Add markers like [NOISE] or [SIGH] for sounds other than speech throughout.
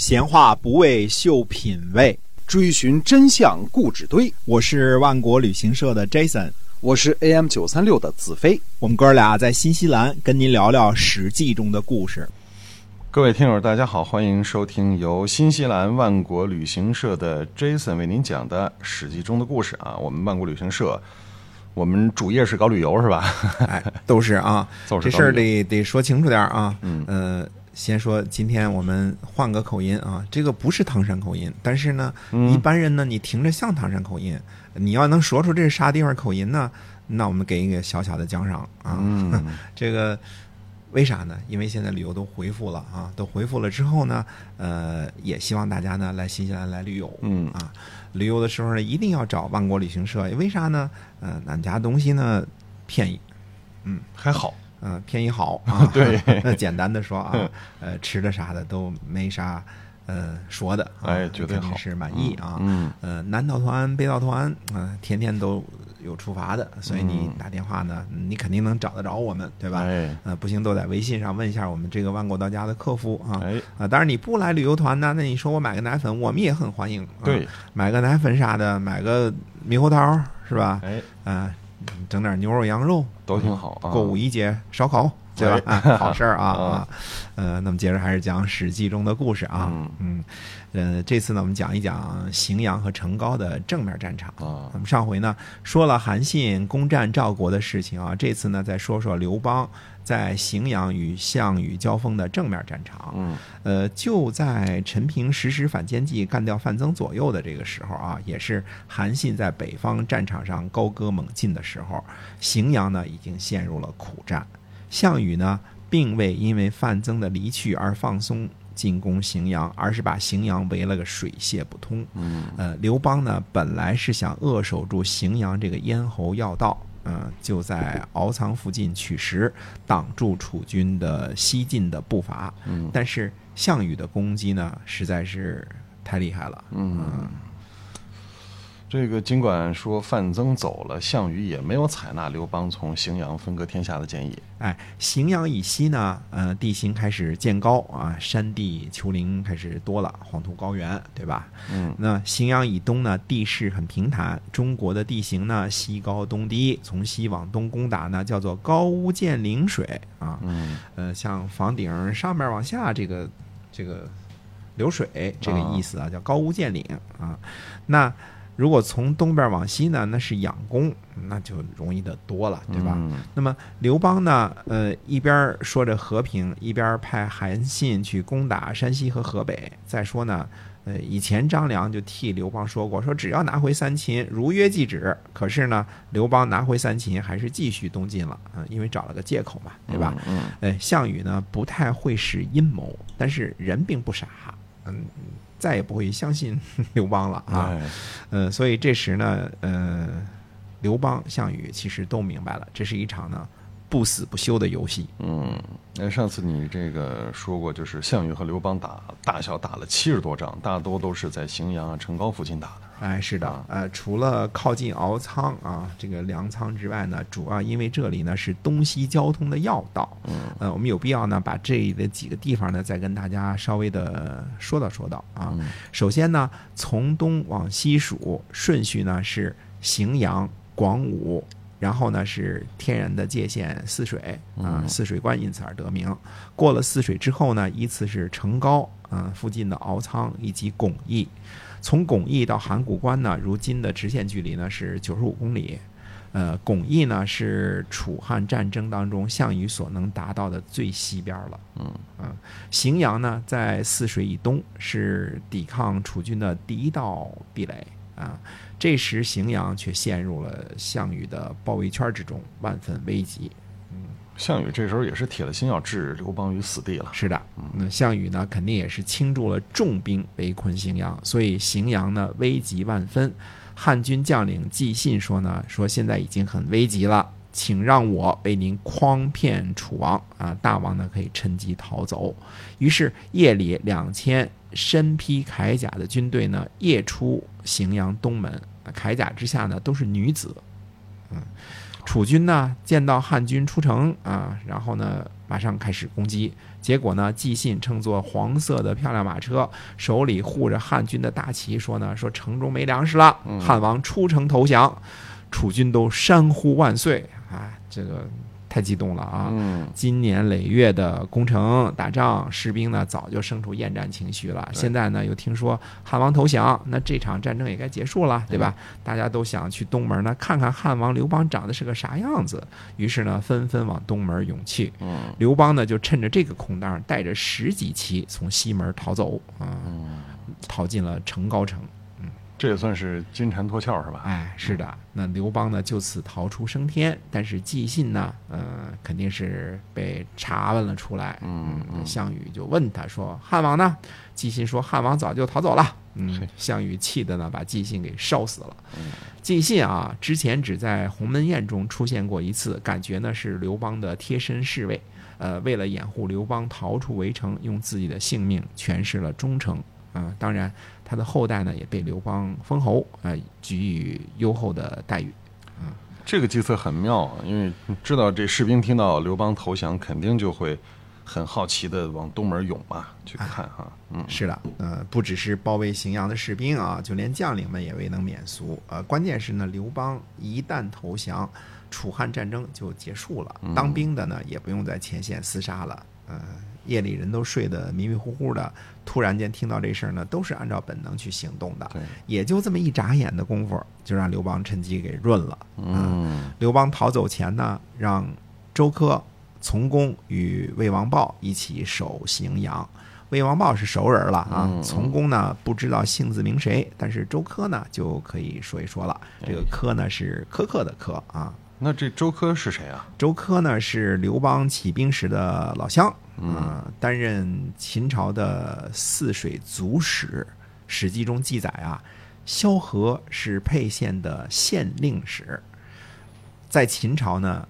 闲话不为秀品味，追寻真相故纸堆。我是万国旅行社的 Jason，我是 AM 九三六的子飞。我们哥俩在新西兰跟您聊聊《史记》中的故事。各位听友，大家好，欢迎收听由新西兰万国旅行社的 Jason 为您讲的《史记》中的故事啊。我们万国旅行社，我们主业是搞旅游是吧？哎，都是啊，[LAUGHS] 这事儿得得说清楚点啊。嗯呃，先说今天我们换个口音啊，这个不是唐山口音，但是呢，嗯一般人呢，你听着像唐山口音，你要能说出这是啥地方口音呢，那我们给一个小小的奖赏啊。嗯 [LAUGHS] 这个为啥呢？因为现在旅游都恢复了啊，都恢复了之后呢，呃，也希望大家呢来新西兰来旅游。嗯啊，旅游的时候呢，一定要找万国旅行社，为啥呢？呃，俺家东西呢便宜，嗯还好，嗯、便宜好 [LAUGHS] 啊。对 [LAUGHS] 那简单的说啊，呃，吃的啥的都没啥呃说的，啊哎绝对好是满意啊。嗯呃，南岛团、北岛团，嗯、天天都有出发的，所以你嗯打电话呢，你肯定能找得着我们，对吧？哎呃，不行都在微信上问一下我们这个万国到家的客服啊。哎，啊，当然你不来旅游团呢，那你说我买个奶粉，我们也很欢迎。啊、对，买个奶粉啥的，买个猕猴桃是吧？哎，啊、整点牛肉、羊肉，都挺好啊。过五一节烧烤，对吧？啊，好事儿啊 [LAUGHS] 啊啊。呃，那么接着还是讲《史记》中的故事啊。嗯嗯，呃，这次呢，我们讲一讲荥阳和成皋的正面战场。啊我们上回呢说了韩信攻占赵国的事情啊，这次呢再说说刘邦在荥阳与项羽交锋的正面战场。嗯呃，就在陈平实施反间计干掉范增左右的这个时候啊，也是韩信在北方战场上高歌猛进的时候，荥阳呢已经陷入了苦战。项羽呢，并未因为范增的离去而放松进攻荥阳，而是把荥阳围了个水泄不通。嗯呃，刘邦呢，本来是想扼守住荥阳这个咽喉要道，嗯、就在敖仓附近取食，挡住楚军的西进的步伐。嗯但是项羽的攻击呢，实在是太厉害了。嗯。这个尽管说范增走了，项羽也没有采纳刘邦从荥阳分割天下的建议。哎，荥阳以西呢，呃，地形开始渐高啊，山地丘陵开始多了，黄土高原，对吧？嗯那荥阳以东呢，地势很平坦。中国的地形呢，西高东低，从西往东攻打呢，叫做高屋建瓴水啊。嗯呃，像房顶上面往下这个这个流水这个意思啊，叫高屋建瓴啊。那如果从东边往西呢，那是养攻，那就容易得多了，对吧？嗯那么刘邦呢，呃，一边说着和平，一边派韩信去攻打山西和河北。再说呢，呃，以前张良就替刘邦说过，说只要拿回三秦，如约即止。可是呢，刘邦拿回三秦还是继续东进了，啊、因为找了个借口嘛，对吧？？嗯呃，项羽呢不太会使阴谋，但是人并不傻，嗯，再也不会相信 [LAUGHS] 刘邦了嗯，啊。嗯，呃，所以这时呢，呃，刘邦、项羽其实都明白了，这是一场呢不死不休的游戏。嗯，那上次你这个说过，就是项羽和刘邦打大小打了七十多仗，大多都是在荥阳啊、成皋附近打的。哎，是的啊，呃，除了靠近敖仓啊这个粮仓之外呢，主要因为这里呢是东西交通的要道。嗯呃，我们有必要呢把这里的几个地方呢再跟大家稍微的说道说道啊。嗯首先呢，从东往西数顺序呢是荥阳、广武，然后呢是天然的界限泗水啊，嗯泗水关因此而得名。过了泗水之后呢，依次是成高啊附近的敖仓以及巩义。从巩义到函谷关呢，如今的直线距离呢是九十五公里。呃，巩义呢是楚汉战争当中项羽所能达到的最西边了。嗯啊，荥阳呢在泗水以东，是抵抗楚军的第一道壁垒啊。这时荥阳却陷入了项羽的包围圈之中，万分危急。项羽这时候也是铁了心要置刘邦于死地了。是的，那项羽呢，肯定也是倾注了重兵围困荥阳，所以荥阳呢危急万分。汉军将领寄信说呢，说现在已经很危急了，请让我为您诓骗楚王啊，大王呢可以趁机逃走。于是夜里两千身披铠甲的军队呢，夜出荥阳东门，铠甲之下呢都是女子。嗯，楚军呢见到汉军出城啊，然后呢马上开始攻击。结果呢，纪信乘坐黄色的漂亮马车，手里护着汉军的大旗，说呢说城中没粮食了，汉王出城投降。楚军都山呼万岁啊！这个太激动了啊！嗯，今年累月的攻城打仗，士兵呢早就生出厌战情绪了。现在呢又听说汉王投降，那这场战争也该结束了，对吧？大家都想去东门呢看看汉王刘邦长得是个啥样子，于是呢纷纷往东门涌去。嗯，刘邦呢就趁着这个空档，带着十几骑从西门逃走啊，逃进了成皋城。这也算是金蝉脱壳是吧？哎，是的。那刘邦呢，就此逃出升天。但是纪信呢，呃，肯定是被查问了出来。嗯嗯，项羽就问他说：“汉王呢？”纪信说：“汉王早就逃走了。”嗯，项羽气的呢，把纪信给烧死了。纪信啊，之前只在鸿门宴中出现过一次，感觉呢是刘邦的贴身侍卫。呃，为了掩护刘邦逃出围城，用自己的性命诠释了忠诚。啊，当然，他的后代呢也被刘邦封侯，啊，给予优厚的待遇。嗯，这个计策很妙啊，因为知道这士兵听到刘邦投降，肯定就会很好奇的往东门涌嘛，去看哈。嗯，是的，呃，不只是包围荥阳的士兵啊，就连将领们也未能免俗。呃，关键是呢，刘邦一旦投降，楚汉战争就结束了，当兵的呢也不用在前线厮杀了。呃。夜里人都睡得迷迷糊糊的，突然间听到这事儿呢，都是按照本能去行动的。也就这么一眨眼的功夫，就让刘邦趁机给润了。嗯，刘邦逃走前呢，让周柯从公与魏王豹一起守荥阳。魏王豹是熟人了啊，从公呢不知道姓字名谁，但是周柯呢就可以说一说了。这个柯呢是苛刻的苛啊。那这周柯是谁啊？周柯呢是刘邦起兵时的老乡。嗯，担任秦朝的泗水族史，《史记》中记载啊，萧何是沛县的县令史。在秦朝呢，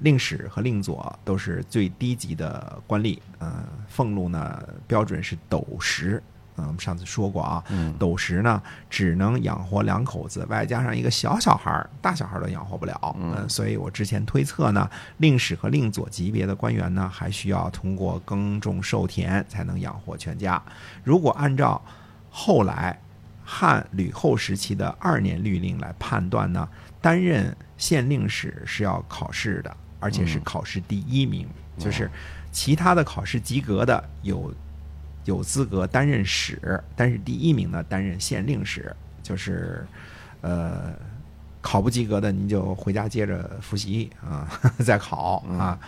令史和令佐都是最低级的官吏，嗯，俸禄呢标准是斗十。嗯，我们上次说过啊，斗十呢只能养活两口子，外加上一个小小孩儿，大小孩儿都养活不了。嗯，所以我之前推测呢，令史和令佐级别的官员呢，还需要通过耕种授田才能养活全家。如果按照后来汉吕后时期的二年律令来判断呢，担任县令史是要考试的，而且是考试第一名，就是其他的考试及格的有。有资格担任史，但是第一名呢担任县令史，就是，呃，考不及格的您就回家接着复习啊，[LAUGHS] 再考啊。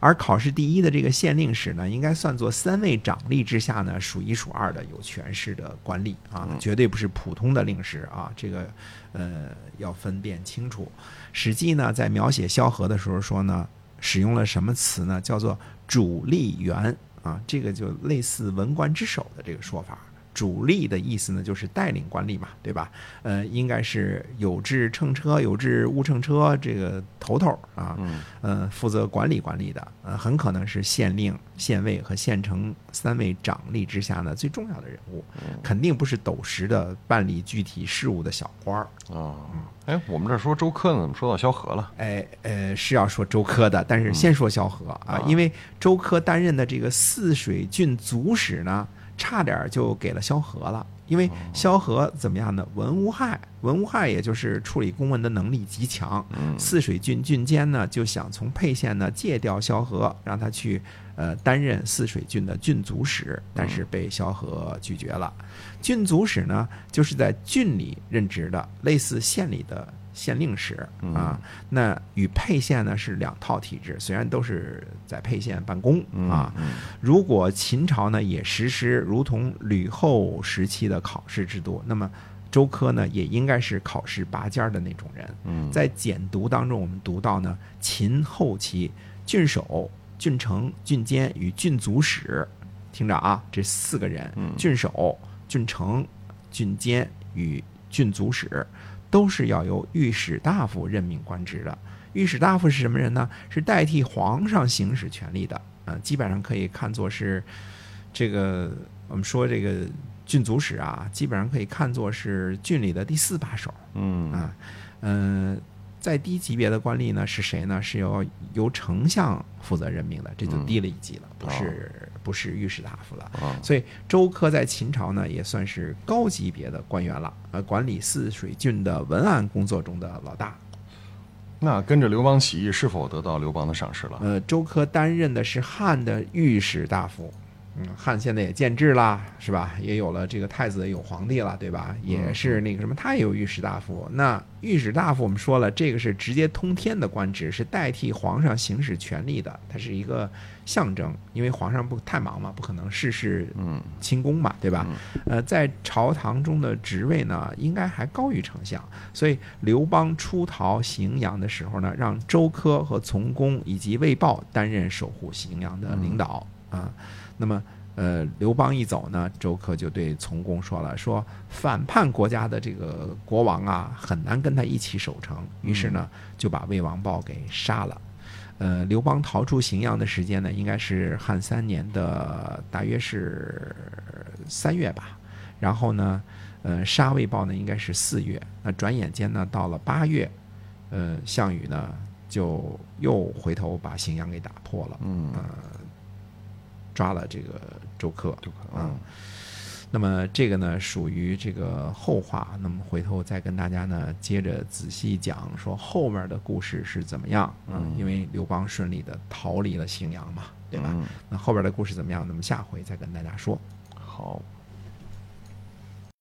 而考试第一的这个县令史呢，应该算作三位长吏之下呢数一数二的有权势的官吏啊，绝对不是普通的令史啊。这个呃要分辨清楚。《史记》呢在描写萧何的时候说呢，使用了什么词呢？叫做主吏员。啊，这个就类似文官之首的这个说法。主力的意思呢，就是带领管理嘛，对吧？呃，应该是有志乘车、有志误乘车这个头头啊，呃，负责管理管理的，呃，很可能是县令、县尉和县城三位长吏之下呢最重要的人物，肯定不是斗石的办理具体事务的小官儿啊。哎，我们这说周柯呢，怎么说到萧何了？哎，呃，是要说周柯的，但是先说萧何啊，因为周柯担任的这个泗水郡族使呢。差点就给了萧何了，因为萧何怎么样呢？文无害，文无害，也就是处理公文的能力极强。泗水郡郡监呢就想从沛县呢借调萧何，让他去呃担任泗水郡的郡族史，但是被萧何拒绝了。郡族史呢就是在郡里任职的，类似县里的。县令史啊，那与沛县呢是两套体制，虽然都是在沛县办公啊。如果秦朝呢也实施如同吕后时期的考试制度，那么周科呢也应该是考试拔尖的那种人。在简读当中，我们读到呢，秦后期郡守、郡丞、郡监与郡卒史，听着啊，这四个人：郡守、郡丞、郡监与郡卒史。都是要由御史大夫任命官职的。御史大夫是什么人呢？是代替皇上行使权力的。啊，基本上可以看作是这个我们说这个郡卒史啊，基本上可以看作是郡里的第四把手。嗯啊，嗯，再低级别的官吏呢是谁呢？是由由丞相负责任命的，这就低了一级了，不是不是御史大夫了。啊所以周科在秦朝呢也算是高级别的官员了，呃，管理泗水郡的文案工作中的老大。那跟着刘邦起义，是否得到刘邦的赏识了？呃，周科担任的是汉的御史大夫。嗯，汉现在也建制啦，是吧？也有了这个太子，有皇帝了，对吧？也是那个什么，他也有御史大夫。那御史大夫，我们说了，这个是直接通天的官职，是代替皇上行使权力的，它是一个象征。因为皇上不太忙嘛，不可能事事嗯清宫嘛，对吧？呃，在朝堂中的职位呢，应该还高于丞相。所以刘邦出逃荥阳的时候呢，让周科和从公以及魏豹担任守护荥阳的领导啊。那么，呃，刘邦一走呢，周克就对从公说了，说反叛国家的这个国王啊，很难跟他一起守城。于是呢，就把魏王豹给杀了。呃，刘邦逃出荥阳的时间呢，应该是汉三年的大约是三月吧。然后呢，呃，杀魏豹呢应该是四月。那转眼间呢，到了八月，呃，项羽呢就又回头把荥阳给打破了，嗯，抓了这个周克。嗯，那么这个呢属于这个后话，那么回头再跟大家呢接着仔细讲说后面的故事是怎么样。嗯，因为刘邦顺利的逃离了荥阳嘛，对吧？嗯那后边的故事怎么样？那么下回再跟大家说。好。